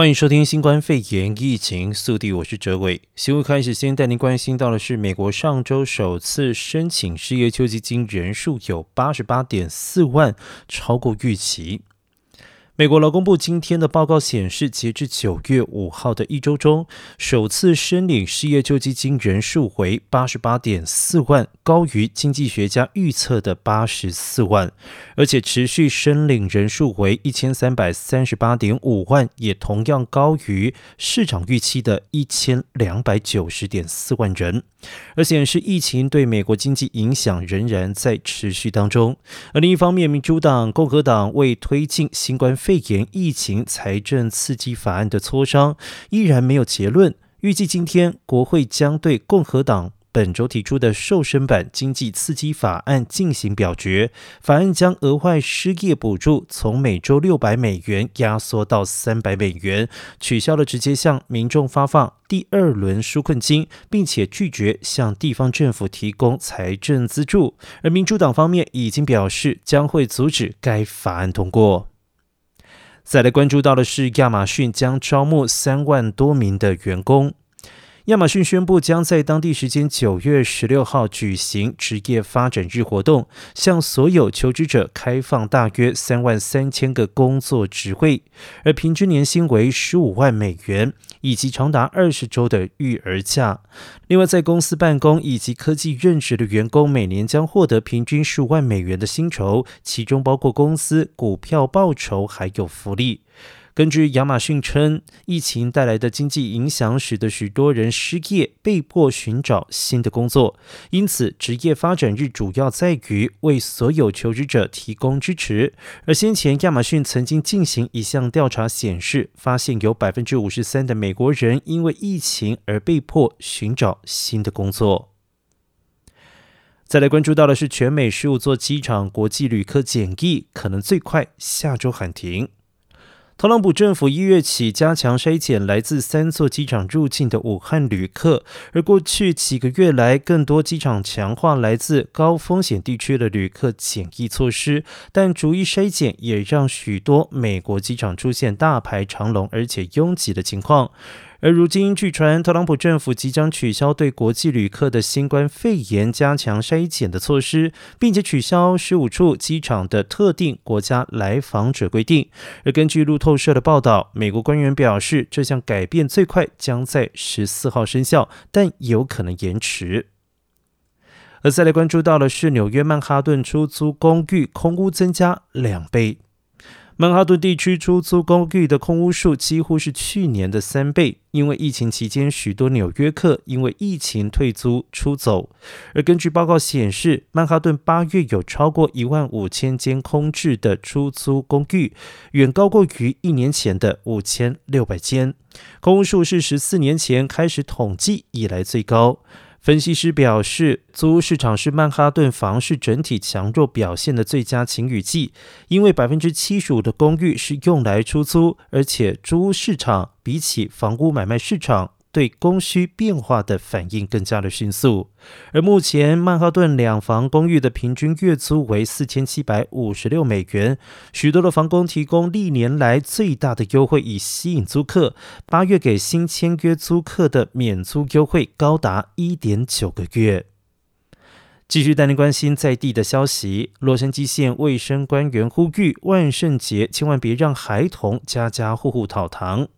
欢迎收听新冠肺炎疫情速递，我是哲伟。新闻开始，先带您关心到的是，美国上周首次申请失业救济金人数有八十八点四万，超过预期。美国劳工部今天的报告显示，截至九月五号的一周中，首次申领失业救济金人数为八十八点四万，高于经济学家预测的八十四万，而且持续申领人数为一千三百三十八点五万，也同样高于市场预期的一千两百九十点四万人，而显示疫情对美国经济影响仍然在持续当中。而另一方面，民主党、共和党为推进新冠肺炎疫情财政刺激法案的磋商依然没有结论，预计今天国会将对共和党本周提出的瘦身版经济刺激法案进行表决。法案将额外失业补助从每周六百美元压缩到三百美元，取消了直接向民众发放第二轮纾困金，并且拒绝向地方政府提供财政资助。而民主党方面已经表示将会阻止该法案通过。再来关注到的是，亚马逊将招募三万多名的员工。亚马逊宣布将在当地时间九月十六号举行职业发展日活动，向所有求职者开放大约三万三千个工作职位，而平均年薪为十五万美元，以及长达二十周的育儿假。另外，在公司办公以及科技任职的员工，每年将获得平均十五万美元的薪酬，其中包括公司股票报酬还有福利。根据亚马逊称，疫情带来的经济影响使得许多人失业，被迫寻找新的工作。因此，职业发展日主要在于为所有求职者提供支持。而先前亚马逊曾经进行一项调查，显示发现有百分之五十三的美国人因为疫情而被迫寻找新的工作。再来关注到的是，全美十五座机场国际旅客检疫可能最快下周喊停。特朗普政府一月起加强筛检来自三座机场入境的武汉旅客，而过去几个月来，更多机场强化来自高风险地区的旅客检疫措施，但逐一筛检也让许多美国机场出现大排长龙而且拥挤的情况。而如今，据传特朗普政府即将取消对国际旅客的新冠肺炎加强筛检的措施，并且取消十五处机场的特定国家来访者规定。而根据路透社的报道，美国官员表示，这项改变最快将在十四号生效，但有可能延迟。而再来关注到的是，纽约曼哈顿出租公寓空屋增加两倍。曼哈顿地区出租公寓的空屋数几乎是去年的三倍，因为疫情期间，许多纽约客因为疫情退租出走。而根据报告显示，曼哈顿八月有超过一万五千间空置的出租公寓，远高过于一年前的五千六百间，空屋数是十四年前开始统计以来最高。分析师表示，租屋市场是曼哈顿房市整体强弱表现的最佳晴雨季，因为百分之七十五的公寓是用来出租，而且租屋市场比起房屋买卖市场，对供需变化的反应更加的迅速，而目前曼哈顿两房公寓的平均月租为四千七百五十六美元，许多的房东提供历年来最大的优惠以吸引租客。八月给新签约租客的免租优惠高达一点九个月。继续带您关心在地的消息，洛杉矶县卫生官员呼吁万圣节千万别让孩童家家户户讨糖。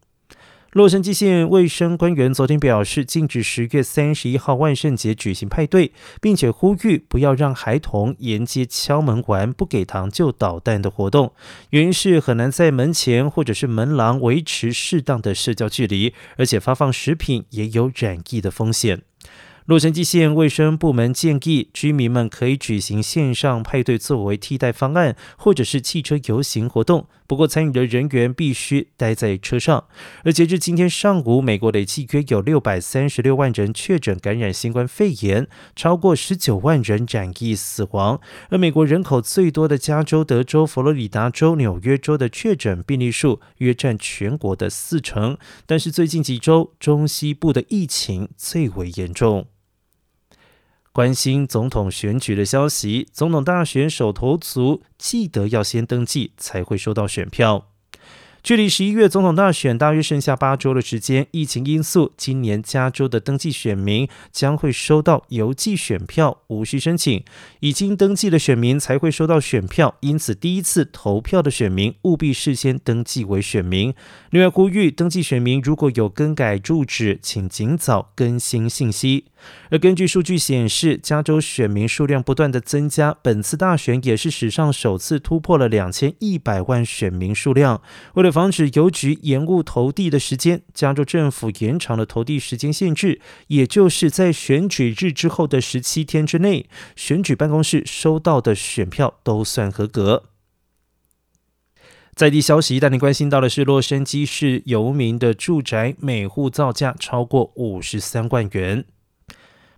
洛杉矶县卫生官员昨天表示，禁止十月三十一号万圣节举行派对，并且呼吁不要让孩童沿街敲门玩不给糖就捣蛋的活动。原因是很难在门前或者是门廊维持适当的社交距离，而且发放食品也有染疫的风险。洛杉矶县卫生部门建议居民们可以举行线上派对作为替代方案，或者是汽车游行活动。不过，参与的人员必须待在车上。而截至今天上午，美国累计约有六百三十六万人确诊感染新冠肺炎，超过十九万人染疫死亡。而美国人口最多的加州、德州、佛罗里达州、纽约州的确诊病例数约占全国的四成。但是最近几周，中西部的疫情最为严重。关心总统选举的消息，总统大选手头足记得要先登记才会收到选票。距离十一月总统大选大约剩下八周的时间，疫情因素，今年加州的登记选民将会收到邮寄选票，无需申请。已经登记的选民才会收到选票，因此第一次投票的选民务必事先登记为选民。另外，呼吁登记选民如果有更改住址，请尽早更新信息。而根据数据显示，加州选民数量不断的增加，本次大选也是史上首次突破了两千一百万选民数量。为了防止邮局延误投递的时间，加州政府延长了投递时间限制，也就是在选举日之后的十七天之内，选举办公室收到的选票都算合格。在地消息，带您关心到的是洛杉矶市游民的住宅每户造价超过五十三万元。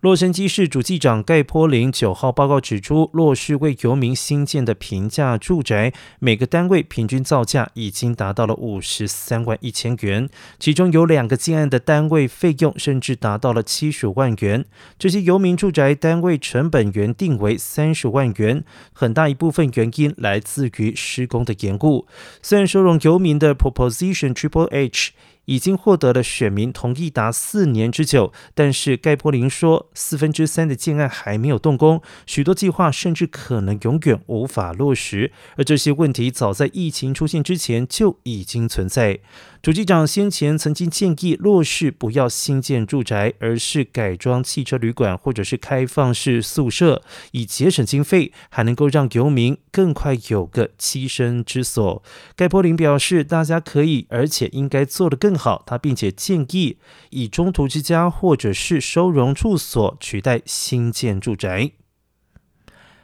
洛杉矶市主计长盖坡林九号报告指出，洛市为游民新建的平价住宅，每个单位平均造价已经达到了五十三万一千元，其中有两个建案的单位费用甚至达到了七十万元。这些游民住宅单位成本原定为三十万元，很大一部分原因来自于施工的延误。虽然收容游民的 Proposition Triple H。已经获得了选民同意达四年之久，但是盖波林说，四分之三的建案还没有动工，许多计划甚至可能永远无法落实。而这些问题早在疫情出现之前就已经存在。主机长先前曾经建议落实不要新建住宅，而是改装汽车旅馆或者是开放式宿舍，以节省经费，还能够让游民更快有个栖身之所。盖波林表示，大家可以而且应该做得更好。他并且建议以中途之家或者是收容住所取代新建住宅。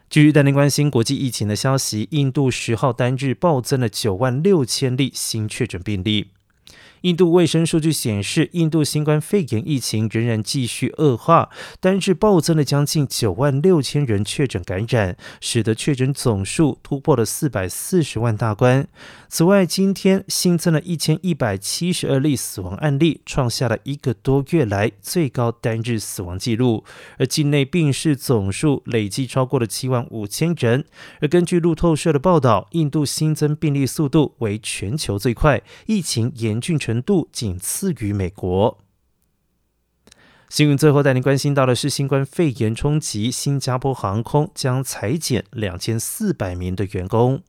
继续带您关心国际疫情的消息，印度十号单日暴增了九万六千例新确诊病例。印度卫生数据显示，印度新冠肺炎疫情仍然继续恶化，单日暴增了将近九万六千人确诊感染，使得确诊总数突破了四百四十万大关。此外，今天新增了一千一百七十二例死亡案例，创下了一个多月来最高单日死亡记录。而境内病逝总数累计超过了七万五千人。而根据路透社的报道，印度新增病例速度为全球最快，疫情严峻成程度仅次于美国。新闻最后带您关心到的是，新冠肺炎冲击，新加坡航空将裁减两千四百名的员工。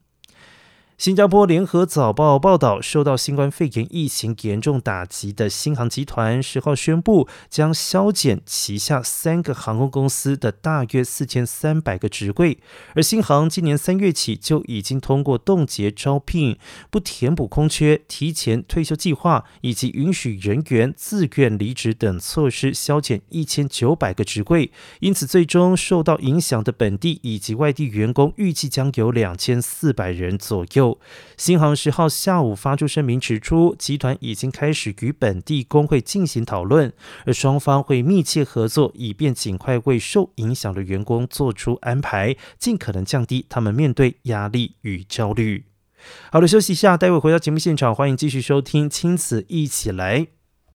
新加坡联合早报报道，受到新冠肺炎疫情严重打击的新航集团十号宣布，将削减旗下三个航空公司的大约四千三百个职位。而新航今年三月起就已经通过冻结招聘、不填补空缺、提前退休计划以及允许人员自愿离职等措施，削减一千九百个职位。因此，最终受到影响的本地以及外地员工预计将有两千四百人左右。新航十号下午发出声明，指出集团已经开始与本地工会进行讨论，而双方会密切合作，以便尽快为受影响的员工做出安排，尽可能降低他们面对压力与焦虑。好的，休息一下，待会回到节目现场，欢迎继续收听《亲子一起来》。